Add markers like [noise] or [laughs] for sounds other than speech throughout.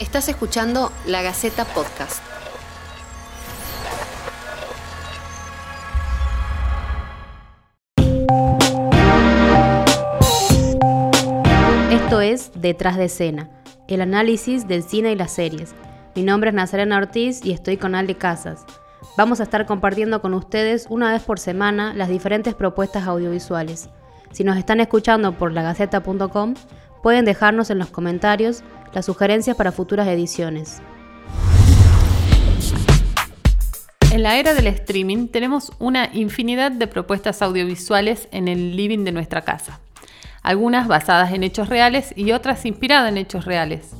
Estás escuchando La Gaceta Podcast. Esto es Detrás de escena, el análisis del cine y las series. Mi nombre es Nazarena Ortiz y estoy con Ale Casas. Vamos a estar compartiendo con ustedes una vez por semana las diferentes propuestas audiovisuales. Si nos están escuchando por lagaceta.com, pueden dejarnos en los comentarios las sugerencias para futuras ediciones. En la era del streaming tenemos una infinidad de propuestas audiovisuales en el living de nuestra casa, algunas basadas en hechos reales y otras inspiradas en hechos reales.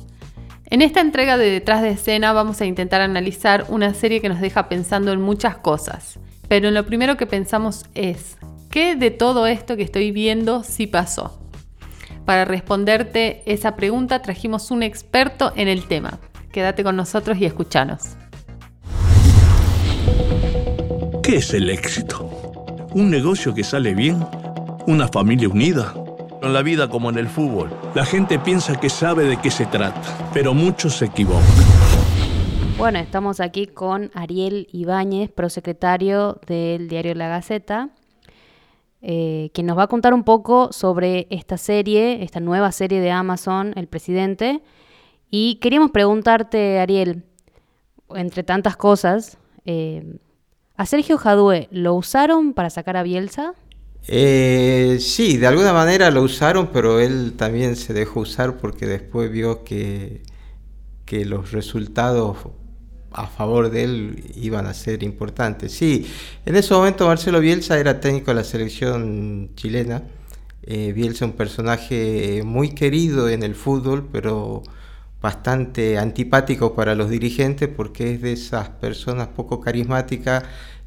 En esta entrega de Detrás de escena vamos a intentar analizar una serie que nos deja pensando en muchas cosas, pero lo primero que pensamos es, ¿qué de todo esto que estoy viendo sí pasó? Para responderte esa pregunta trajimos un experto en el tema. Quédate con nosotros y escúchanos. ¿Qué es el éxito? ¿Un negocio que sale bien? ¿Una familia unida? En la vida como en el fútbol, la gente piensa que sabe de qué se trata, pero muchos se equivocan. Bueno, estamos aquí con Ariel Ibáñez, prosecretario del diario La Gaceta, eh, nos va a contar un poco sobre esta serie, esta nueva serie de Amazon, El Presidente. Y queríamos preguntarte, Ariel, entre tantas cosas, eh, ¿a Sergio Jadue lo usaron para sacar a Bielsa? Eh, sí, de alguna manera lo usaron, pero él también se dejó usar porque después vio que, que los resultados a favor de él iban a ser importantes. Sí, en ese momento Marcelo Bielsa era técnico de la selección chilena. Eh, Bielsa un personaje muy querido en el fútbol, pero bastante antipático para los dirigentes porque es de esas personas poco carismáticas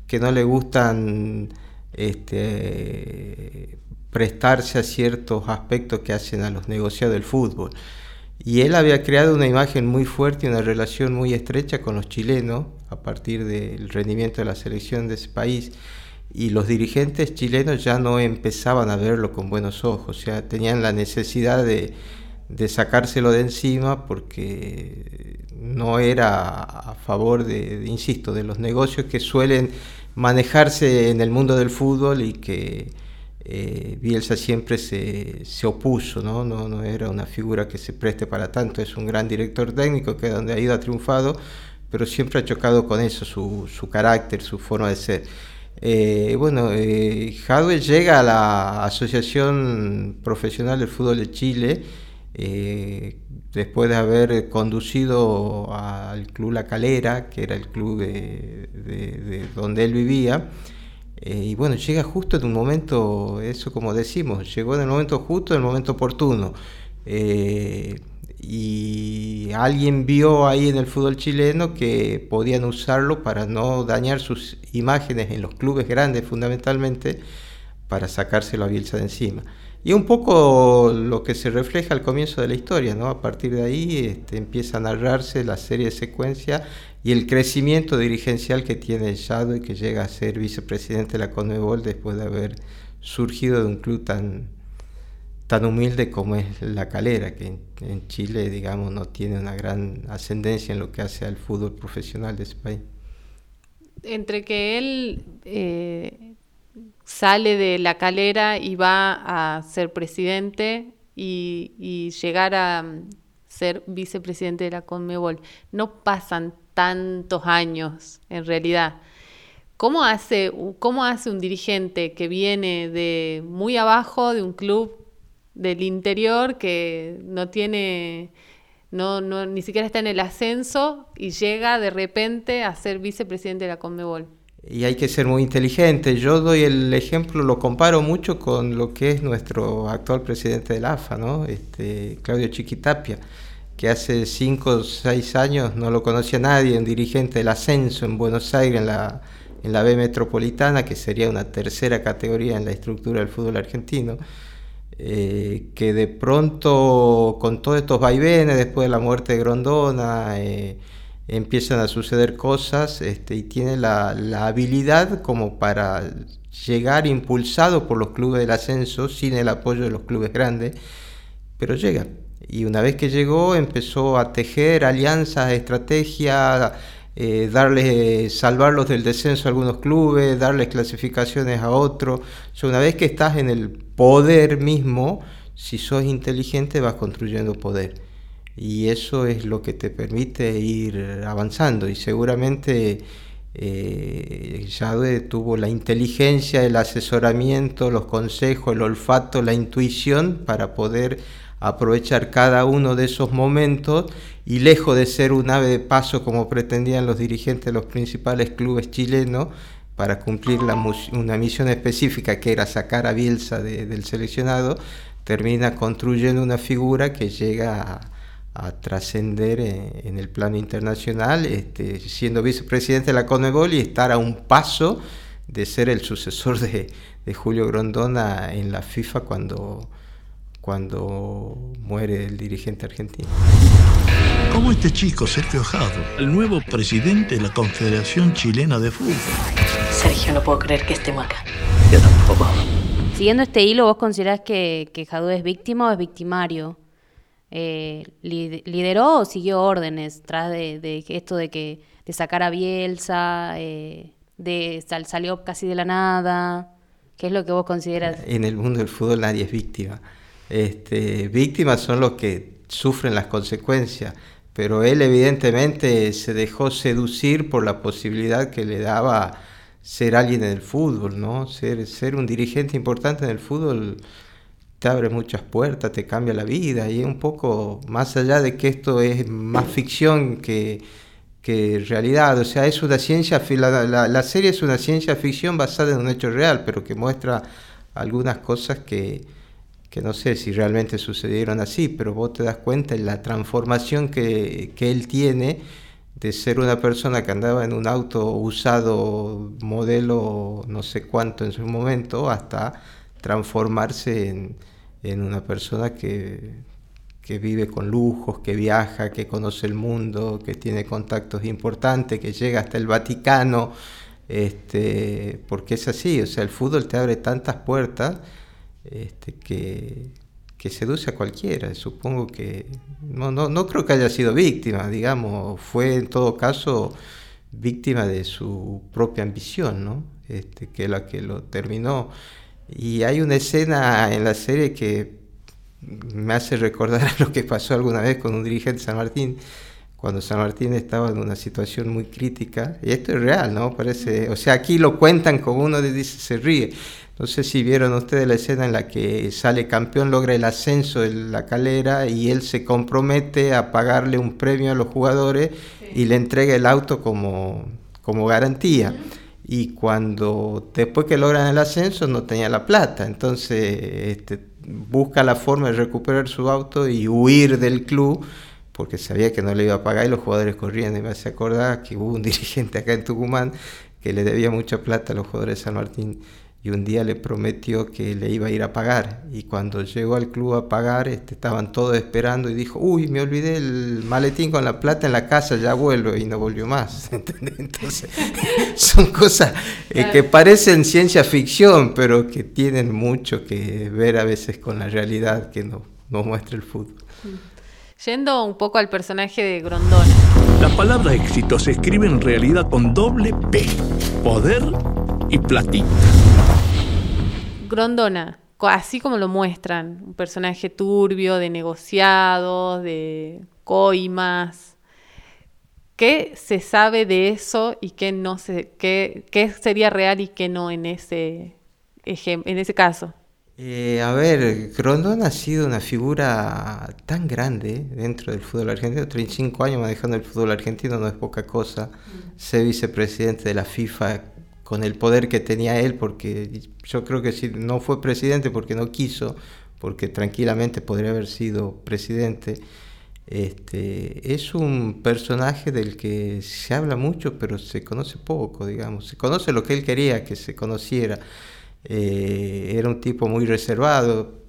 que no le gustan este, prestarse a ciertos aspectos que hacen a los negociados del fútbol. Y él había creado una imagen muy fuerte y una relación muy estrecha con los chilenos a partir del rendimiento de la selección de ese país. Y los dirigentes chilenos ya no empezaban a verlo con buenos ojos, o sea, tenían la necesidad de, sacárselo de encima porque no era a favor de, insisto, de los negocios que suelen manejarse en el mundo del fútbol y que eh, Bielsa siempre se, opuso, ¿no? ¿no? ¿no? era una figura que se preste para tanto, es un gran director técnico que donde ha ido ha triunfado, pero siempre ha chocado con eso, su, su carácter, su forma de ser. Eh, bueno, eh, llega a la Asociación Profesional del Fútbol de Chile eh, después de haber conducido al Club La Calera, que era el club de donde él vivía. Eh, y bueno, llega justo en un momento, eso como decimos, llegó en el momento justo, en el momento oportuno. Eh, y alguien vio ahí en el fútbol chileno que podían usarlo para no dañar sus imágenes en los clubes grandes fundamentalmente, para sacárselo a Bielsa de encima. Y un poco lo que se refleja al comienzo de la historia, ¿no? A partir de ahí este, empieza a narrarse la serie de secuencia y el crecimiento dirigencial que tiene y que llega a ser vicepresidente de la Conmebol después de haber surgido de un club tan, tan humilde como es La Calera, que en, Chile, digamos, no tiene una gran ascendencia en lo que hace al fútbol profesional de ese país. Entre que él eh, sale de La Calera y va a ser presidente y, y llegar a mm, ser vicepresidente de la Conmebol, no pasan tantos años, en realidad. ¿Cómo hace, ¿Cómo hace un dirigente que viene de muy abajo, de un club del interior, que no tiene, no, no, ni siquiera está en el ascenso y llega de repente a ser vicepresidente de la Conmebol? Y hay que ser muy inteligente. Yo doy el ejemplo, lo comparo mucho con lo que es nuestro actual presidente del AFA, ¿no? Este, Claudio Chiquitapia que hace cinco o seis años no lo conocía nadie, un dirigente del ascenso en Buenos Aires, en la, en la B Metropolitana, que sería una tercera categoría en la estructura del fútbol argentino, eh, que de pronto, con todos estos vaivenes, después de la muerte de Grondona, eh, empiezan a suceder cosas este, y tiene la, la habilidad como para llegar impulsado por los clubes del ascenso, sin el apoyo de los clubes grandes, pero llega Y una vez que llegó empezó a tejer alianzas, estrategias, eh, darles, salvarlos del descenso a algunos clubes, darles clasificaciones a otros. una vez que estás en el poder mismo, si sos inteligente vas construyendo poder. Y eso es lo que te permite ir avanzando. Y seguramente eh, tuvo la inteligencia, el asesoramiento, los consejos, el olfato, la intuición para poder aprovechar cada uno de esos momentos y lejos de ser un ave de paso como pretendían los dirigentes de los principales clubes chilenos para cumplir una misión específica que era sacar a Bielsa del seleccionado, termina construyendo una figura que llega a, trascender en, el plano internacional, este, siendo vicepresidente de la CONMEBOL y estar a un paso de ser el sucesor de, de Julio Grondona en la FIFA cuando cuando muere el dirigente argentino. Como este chico, Sergio Jado, el nuevo presidente de la Confederación Chilena de Fútbol. Sergio, no puedo creer que estemos acá. Yo tampoco. Siguiendo este hilo, ¿vos considerás que, que Jadú es víctima o es victimario? Eh, ¿Lideró o siguió órdenes tras de, esto de que de sacar a Bielsa, eh, de salió casi de la nada? ¿Qué es lo que vos consideras? En el mundo del fútbol nadie es víctima. Este, víctimas son los que sufren las consecuencias, pero él evidentemente se dejó seducir por la posibilidad que le daba ser alguien en el fútbol, ¿no? Ser, ser un dirigente importante en el fútbol te abre muchas puertas, te cambia la vida y un poco más allá de que esto es más ficción que, que realidad, o sea, es una ciencia, la, la serie es una ciencia ficción basada en un hecho real, pero que muestra algunas cosas que, que no sé si realmente sucedieron así, pero vos te das cuenta de la transformación que, él tiene de ser una persona que andaba en un auto usado modelo no sé cuánto en su momento hasta transformarse en, una persona que, que, vive con lujos, que viaja, que conoce el mundo, que tiene contactos importantes, que llega hasta el Vaticano, este, porque es así, o sea, el fútbol te abre tantas puertas este, que, seduce a cualquiera. Supongo que no, no, no creo que haya sido víctima, digamos, fue en todo caso víctima de su propia ambición, ¿no? Este, que es la que lo terminó. Y hay una escena en la serie que me hace recordar [laughs] lo que pasó alguna vez con un dirigente de San Martín, cuando San Martín estaba en una situación muy crítica, y esto es real, ¿no? Parece, o sea, aquí lo cuentan como uno dice, se ríe, no sé si vieron ustedes la escena en la que sale campeón, logra el ascenso en la calera y él se compromete a pagarle un premio a los jugadores y le entrega el auto como, como garantía. Y cuando después que logran el ascenso no tenía la plata, entonces este, busca la forma de recuperar su auto y huir del club porque sabía que no le iba a pagar y los jugadores corrían. Y me hace acordar que hubo un [laughs] dirigente acá en Tucumán que le debía mucha plata a los jugadores de San Martín y un día le prometió que le iba a ir a pagar y cuando llegó al club a pagar este, estaban todos esperando y dijo, uy, me olvidé el maletín con la plata en la casa, ya vuelvo y no volvió más. [laughs] Entonces, [laughs] son cosas eh, que parecen ciencia ficción, pero que tienen mucho que ver a veces con la realidad que nos no muestra el fútbol. Yendo un poco al personaje de Grondona. La palabra éxito se escribe en realidad con doble P, poder y platita. Grondona, así como lo muestran, un personaje turbio, de negociados, de coimas. ¿Qué se sabe de eso y qué no se, qué, qué sería real y qué no en ese, en ese caso? Eh, a ver, Grondona ha sido una figura tan grande dentro del fútbol argentino, 35 años manejando el fútbol argentino no es poca cosa, ser vicepresidente de la FIFA con el poder que tenía él, porque yo creo que si no fue presidente porque no quiso, porque tranquilamente podría haber sido presidente. Este, es un personaje del que se habla mucho, pero se conoce poco, digamos. Se conoce lo que él quería que se conociera. Eh, era un tipo muy reservado,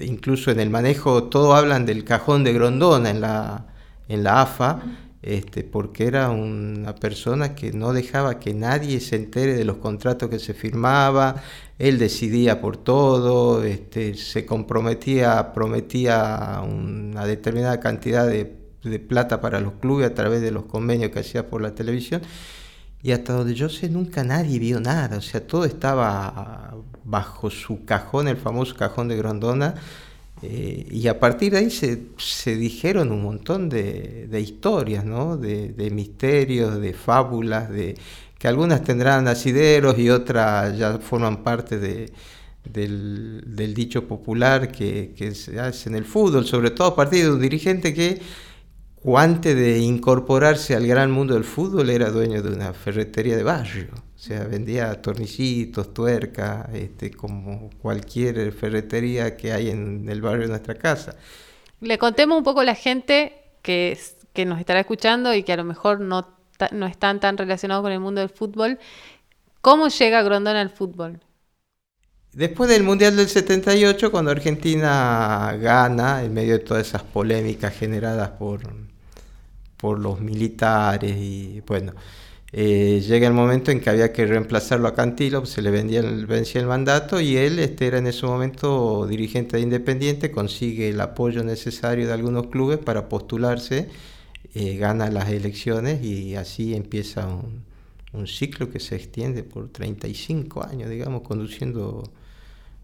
incluso en el manejo, todo hablan del cajón de Grondona en la, en la AFA, este, porque era una persona que no dejaba que nadie se entere de los contratos que se firmaba, él decidía por todo, este, se comprometía, prometía una determinada cantidad de, plata para los clubes a través de los convenios que hacía por la televisión. Y hasta donde yo sé, nunca nadie vio nada, o sea, todo estaba bajo su cajón, el famoso cajón de Grondona, eh, y a partir de ahí se, dijeron un montón de, historias, ¿no? de, misterios, de fábulas, de que algunas tendrán asideros y otras ya forman parte de, del, dicho popular que, que, se hace en el fútbol, sobre todo a partir de un dirigente que antes de incorporarse al gran mundo del fútbol era dueño de una ferretería de barrio. O sea, vendía tornicitos, tuercas, este, como cualquier ferretería que hay en el barrio de nuestra casa. Le contemos un poco a la gente que, que nos estará escuchando y que a lo mejor no, no están tan relacionados con el mundo del fútbol. ¿Cómo llega Grondona al fútbol? Después del Mundial del 78, cuando Argentina gana, en medio de todas esas polémicas generadas por, por los militares y bueno, eh, llega el momento en que había que reemplazarlo a Cantilo, se le vendía el, vencía el mandato y él este, era en ese momento dirigente de Independiente, consigue el apoyo necesario de algunos clubes para postularse, eh, gana las elecciones y así empieza un, un, ciclo que se extiende por 35 años, digamos, conduciendo,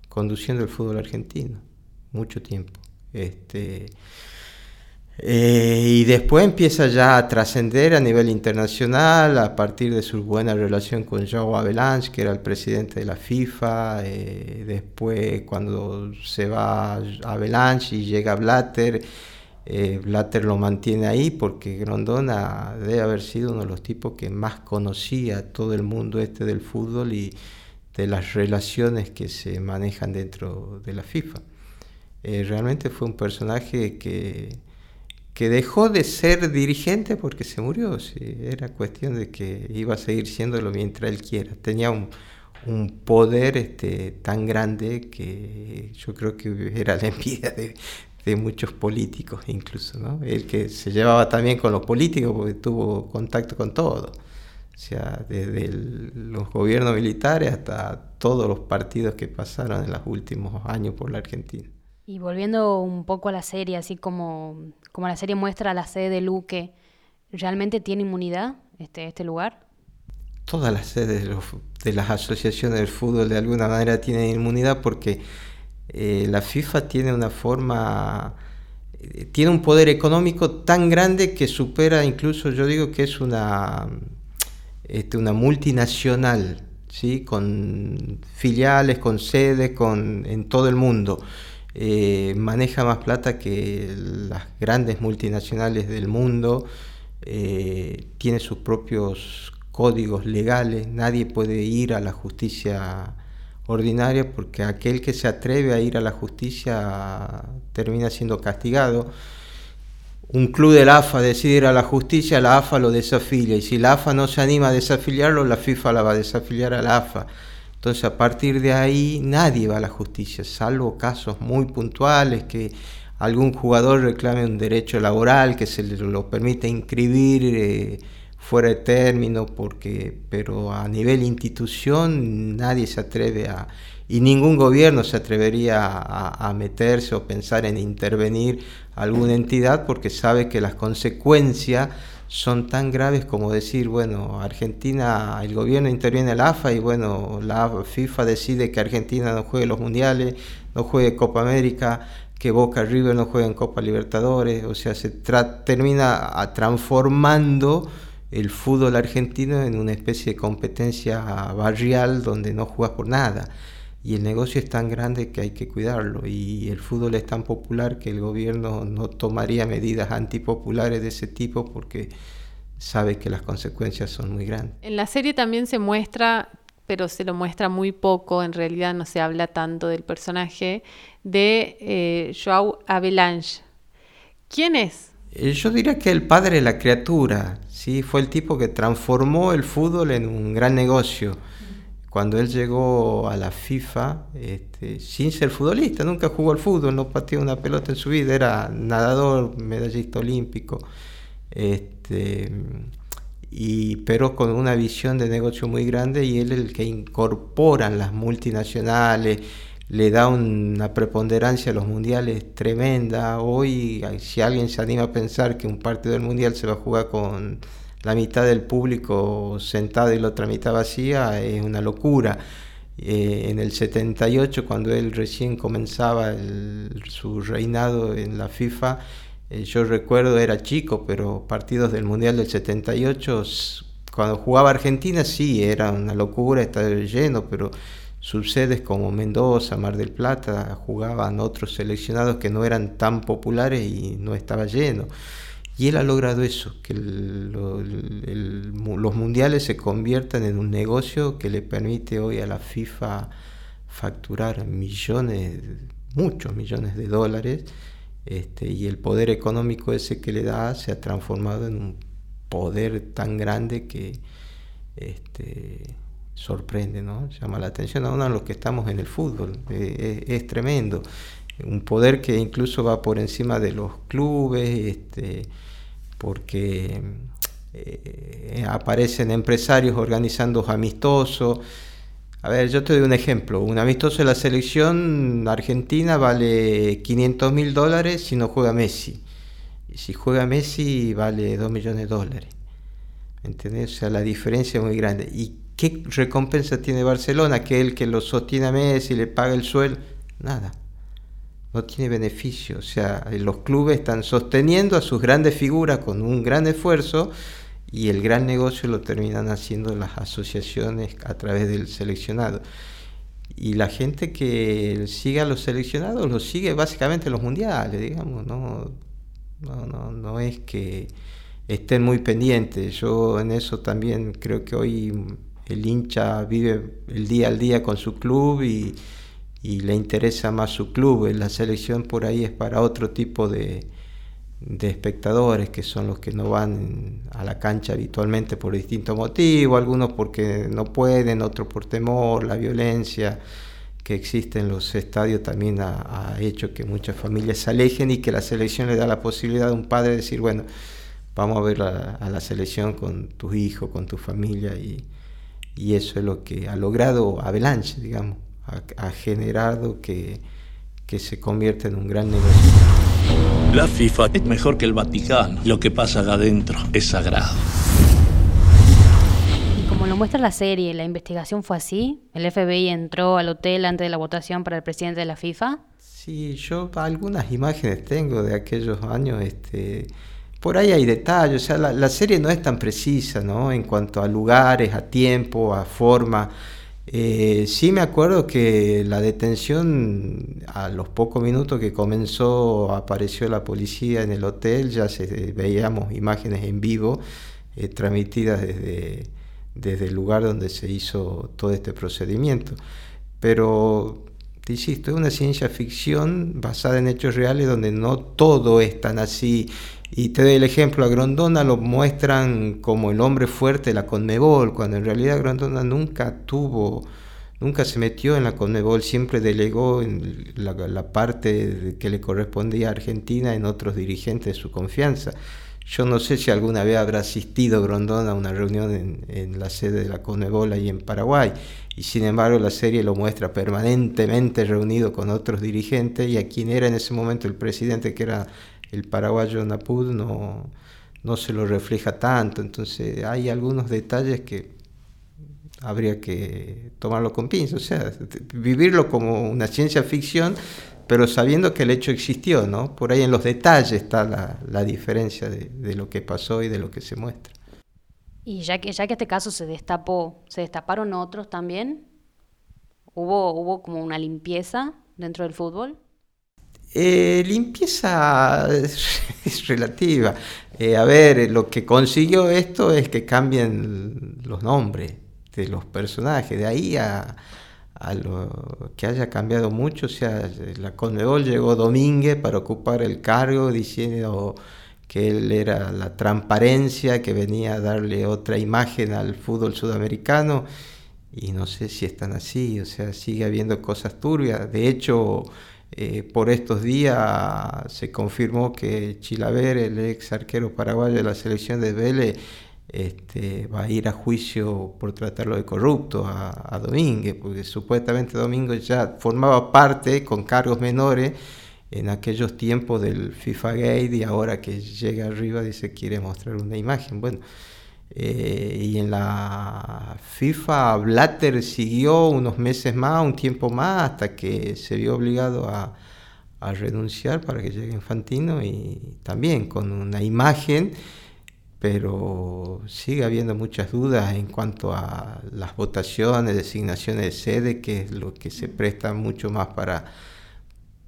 conduciendo el fútbol argentino, mucho tiempo. Este, eh, y después empieza ya a trascender a nivel internacional a partir de su buena relación con Joao Avalanche, que era el presidente de la FIFA. Eh, después, cuando se va Avalanche y llega Blatter, eh, Blatter lo mantiene ahí porque Grondona debe haber sido uno de los tipos que más conocía todo el mundo este del fútbol y de las relaciones que se manejan dentro de la FIFA. realmente fue un personaje que que dejó de ser dirigente porque se murió. Era cuestión de que iba a seguir siéndolo mientras él quiera. Tenía un, poder este, tan grande que yo creo que era la envidia de, muchos políticos incluso, ¿no? El que se llevaba también con los políticos porque tuvo contacto con todo. O sea, desde los gobiernos militares hasta todos los partidos que pasaron en los últimos años por la Argentina. Y volviendo un poco a la serie, así como, como la serie muestra la sede de Luque, ¿realmente tiene inmunidad este, este lugar? Todas las sedes de, las asociaciones del fútbol de alguna manera tienen inmunidad porque eh, la FIFA tiene una forma, eh, tiene un poder económico tan grande que supera incluso, yo digo que es una, este, una multinacional, ¿sí? con filiales, con sedes con, en todo el mundo. Eh, maneja más plata que las grandes multinacionales del mundo, eh, tiene sus propios códigos legales, nadie puede ir a la justicia ordinaria porque aquel que se atreve a ir a la justicia termina siendo castigado. Un club de la AFA decide ir a la justicia, la AFA lo desafilia y si la AFA no se anima a desafiliarlo, la FIFA la va a desafiliar a la AFA. Entonces a partir de ahí nadie va a la justicia, salvo casos muy puntuales que algún jugador reclame un derecho laboral que se le lo permite inscribir eh, fuera de término, porque, pero a nivel institución nadie se atreve a, y ningún gobierno se atrevería a, a meterse o pensar en intervenir alguna entidad porque sabe que las consecuencias son tan graves como decir, bueno, Argentina, el gobierno interviene en la AFA y bueno, la FIFA decide que Argentina no juegue los mundiales, no juegue Copa América, que Boca River no juegue en Copa Libertadores, o sea, se termina transformando el fútbol argentino en una especie de competencia barrial donde no juegas por nada. Y el negocio es tan grande que hay que cuidarlo. Y el fútbol es tan popular que el gobierno no tomaría medidas antipopulares de ese tipo porque sabe que las consecuencias son muy grandes. En la serie también se muestra, pero se lo muestra muy poco, en realidad no se habla tanto del personaje, de eh, Joao Avalanche. ¿Quién es? Eh, yo diría que el padre de la criatura, ¿sí? fue el tipo que transformó el fútbol en un gran negocio cuando él llegó a la FIFA, este, sin ser futbolista, nunca jugó al fútbol, no pateó una pelota en su vida, era nadador, medallista olímpico. Este, y, pero con una visión de negocio muy grande y él es el que incorporan las multinacionales, le da una preponderancia a los mundiales tremenda. Hoy, si alguien se anima a pensar que un partido del mundial se va a jugar con la mitad del público sentado y la otra mitad vacía, es una locura. Eh, en el 78, cuando él recién comenzaba su reinado en la FIFA, eh, yo recuerdo, era chico, pero partidos del Mundial del 78, cuando jugaba Argentina sí, era una locura, estaba lleno, pero subsedes como Mendoza, Mar del Plata, jugaban otros seleccionados que no eran tan populares y no estaba lleno. Y él ha logrado eso, que los mundiales se conviertan en un negocio que le permite hoy a la FIFA facturar millones, muchos millones de dólares, este, y el poder económico ese que le da se ha transformado en un poder tan grande que este, sorprende, ¿no? Llama la atención a uno de los que estamos en el fútbol. Eh, es, tremendo. Un poder que incluso va por encima de los clubes, este, porque eh, aparecen empresarios organizando amistosos. A ver, yo te doy un ejemplo. Un amistoso de la selección argentina vale 500 mil dólares si no juega Messi. Y si juega Messi vale 2 millones de dólares. ¿Entendés? O sea, la diferencia es muy grande. ¿Y ¿Qué recompensa tiene Barcelona? Que el que lo sostiene a Messi le paga el sueldo. Nada. No tiene beneficio. O sea, los clubes están sosteniendo a sus grandes figuras con un gran esfuerzo y el gran negocio lo terminan haciendo las asociaciones a través del seleccionado. Y la gente que sigue a los seleccionados lo sigue básicamente los mundiales, digamos. No, no, no, no es que estén muy pendientes. Yo en eso también creo que hoy el hincha vive el día al día con su club y, le interesa más su club. La selección por ahí es para otro tipo de, espectadores que son los que no van a la cancha habitualmente por distintos motivos, algunos porque no pueden, otros por temor, la violencia que existe en los estadios también ha, hecho que muchas familias se alejen y que la selección le da la posibilidad a un padre de decir, bueno, vamos a ver a, a la selección con tus hijos, con tu familia y, y eso es lo que ha logrado Avalanche, digamos, ha, generado que, que se convierta en un gran negocio. La FIFA es mejor que el Vaticano. Lo que pasa acá adentro es sagrado. Y como lo muestra la serie, la investigación fue así. El FBI entró al hotel antes de la votación para el presidente de la FIFA. Sí, yo algunas imágenes tengo de aquellos años. Este, por ahí hay detalles, o sea, la, serie no es tan precisa, ¿no? En cuanto a lugares, a tiempo, a forma. Eh, sí me acuerdo que la detención, a los pocos minutos que comenzó, apareció la policía en el hotel, ya se, veíamos imágenes en vivo eh, transmitidas desde, desde el lugar donde se hizo todo este procedimiento. Pero te insisto, es una ciencia ficción basada en hechos reales donde no todo es tan así y te doy el ejemplo, a Grondona lo muestran como el hombre fuerte de la Conmebol, cuando en realidad Grondona nunca tuvo, nunca se metió en la Conmebol, siempre delegó en la, parte que le correspondía a Argentina en otros dirigentes de su confianza. Yo no sé si alguna vez habrá asistido Grondona a una reunión en, en la sede de la Conmebol ahí en Paraguay, y sin embargo la serie lo muestra permanentemente reunido con otros dirigentes, y a quien era en ese momento el presidente, que era el paraguayo Napud no, no se lo refleja tanto. Entonces hay algunos detalles que habría que tomarlo con pinzas, o sea, vivirlo como una ciencia ficción, pero sabiendo que el hecho existió, ¿no? Por ahí en los detalles está la, diferencia de, lo que pasó y de lo que se muestra. Y ya que, ya que este caso se destapó, ¿se destaparon otros también? ¿Hubo, hubo como una limpieza dentro del fútbol? Eh, limpieza [laughs] es, relativa. Eh, a ver, lo que consiguió esto es que cambien los nombres de los personajes. De ahí a, lo que haya cambiado mucho, o sea, la Conmebol llegó Domínguez para ocupar el cargo diciendo que él era la transparencia, que venía a darle otra imagen al fútbol sudamericano. Y no sé si están así, o sea, sigue habiendo cosas turbias. De hecho, Eh, por estos días se confirmó que Chilaver, el ex arquero paraguayo de la selección de Vélez, este, va a ir a juicio por tratarlo de corrupto a, a Domínguez, porque supuestamente Domínguez ya formaba parte con cargos menores en aquellos tiempos del FIFA Gate y ahora que llega arriba dice quiere mostrar una imagen. Bueno, eh, y en la FIFA Blatter siguió unos meses más, un tiempo más, hasta que se vio obligado a, a renunciar para que llegue Infantino y también con una imagen, pero sigue habiendo muchas dudas en cuanto a las votaciones, designaciones de sede, que es lo que se presta mucho más para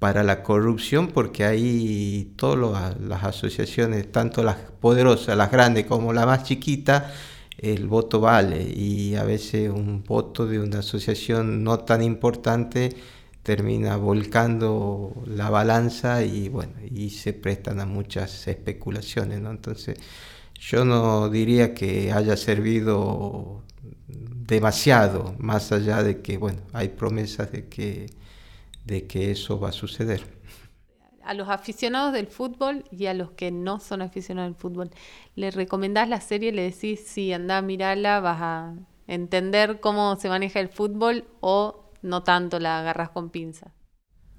para la corrupción porque hay todas las asociaciones, tanto las poderosas, las grandes como la más chiquita, el voto vale y a veces un voto de una asociación no tan importante termina volcando la balanza y bueno, y se prestan a muchas especulaciones. Entonces, yo no diría que haya servido demasiado, más allá de que, bueno, hay promesas de que de que eso va a suceder. A los aficionados del fútbol y a los que no son aficionados del fútbol, ¿le recomendás la serie? ¿Le decís, sí, anda a mirarla, vas a entender cómo se maneja el fútbol o no tanto la agarras con pinza?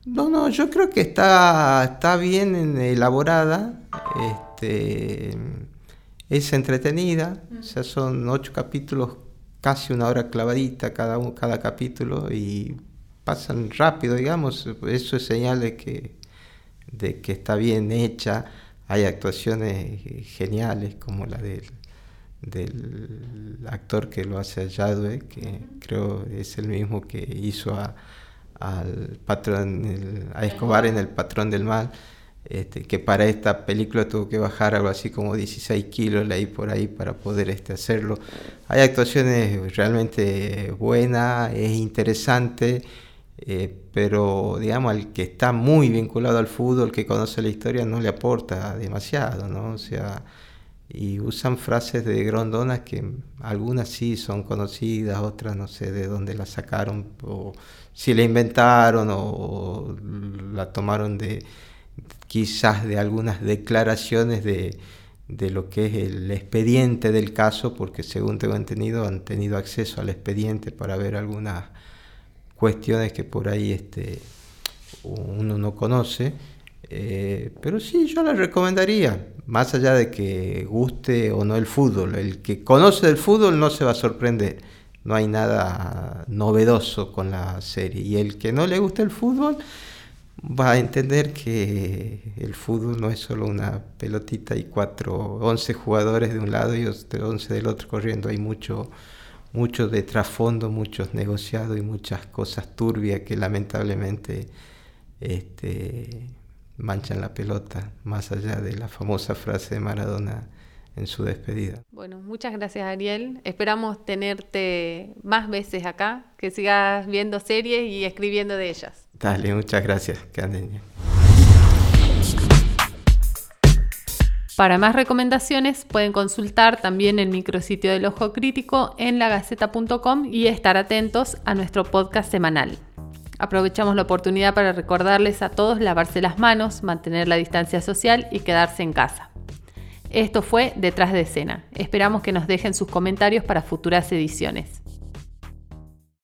No, no, yo creo que está, está bien elaborada, este, es entretenida, o sea, son ocho capítulos, casi una hora clavadita cada, cada capítulo y pasan rápido, digamos, eso es señal de que, de que está bien hecha. Hay actuaciones geniales como la del, del actor que lo hace a Yadwe, que creo es el mismo que hizo a, al patrón, a Escobar en El Patrón del Mal. Este, que para esta película tuvo que bajar algo así como 16 kilos ahí por ahí para poder este, hacerlo. Hay actuaciones realmente buenas, es interesante eh, pero digamos al que está muy vinculado al fútbol, que conoce la historia, no le aporta demasiado, ¿no? O sea, y usan frases de Grondona que algunas sí son conocidas, otras no sé de dónde las sacaron, o si la inventaron o la tomaron de quizás de algunas declaraciones de, de lo que es el expediente del caso, porque según tengo entendido han tenido acceso al expediente para ver algunas cuestiones que por ahí este, uno no conoce. Eh, pero sí, yo la recomendaría, más allá de que guste o no el fútbol. El que conoce el fútbol no se va a sorprender. No hay nada novedoso con la serie. Y el que no le gusta el fútbol va a entender que el fútbol no es solo una pelotita y cuatro, once jugadores de un lado y once del otro corriendo. Hay mucho mucho de trasfondo, muchos negociados y muchas cosas turbias que lamentablemente este, manchan la pelota, más allá de la famosa frase de Maradona en su despedida. Bueno, muchas gracias Ariel. Esperamos tenerte más veces acá, que sigas viendo series y escribiendo de ellas. Dale, muchas gracias. Que anden Para más recomendaciones pueden consultar también el micrositio del Ojo Crítico en lagaceta.com y estar atentos a nuestro podcast semanal. Aprovechamos la oportunidad para recordarles a todos lavarse las manos, mantener la distancia social y quedarse en casa. Esto fue Detrás de escena. Esperamos que nos dejen sus comentarios para futuras ediciones.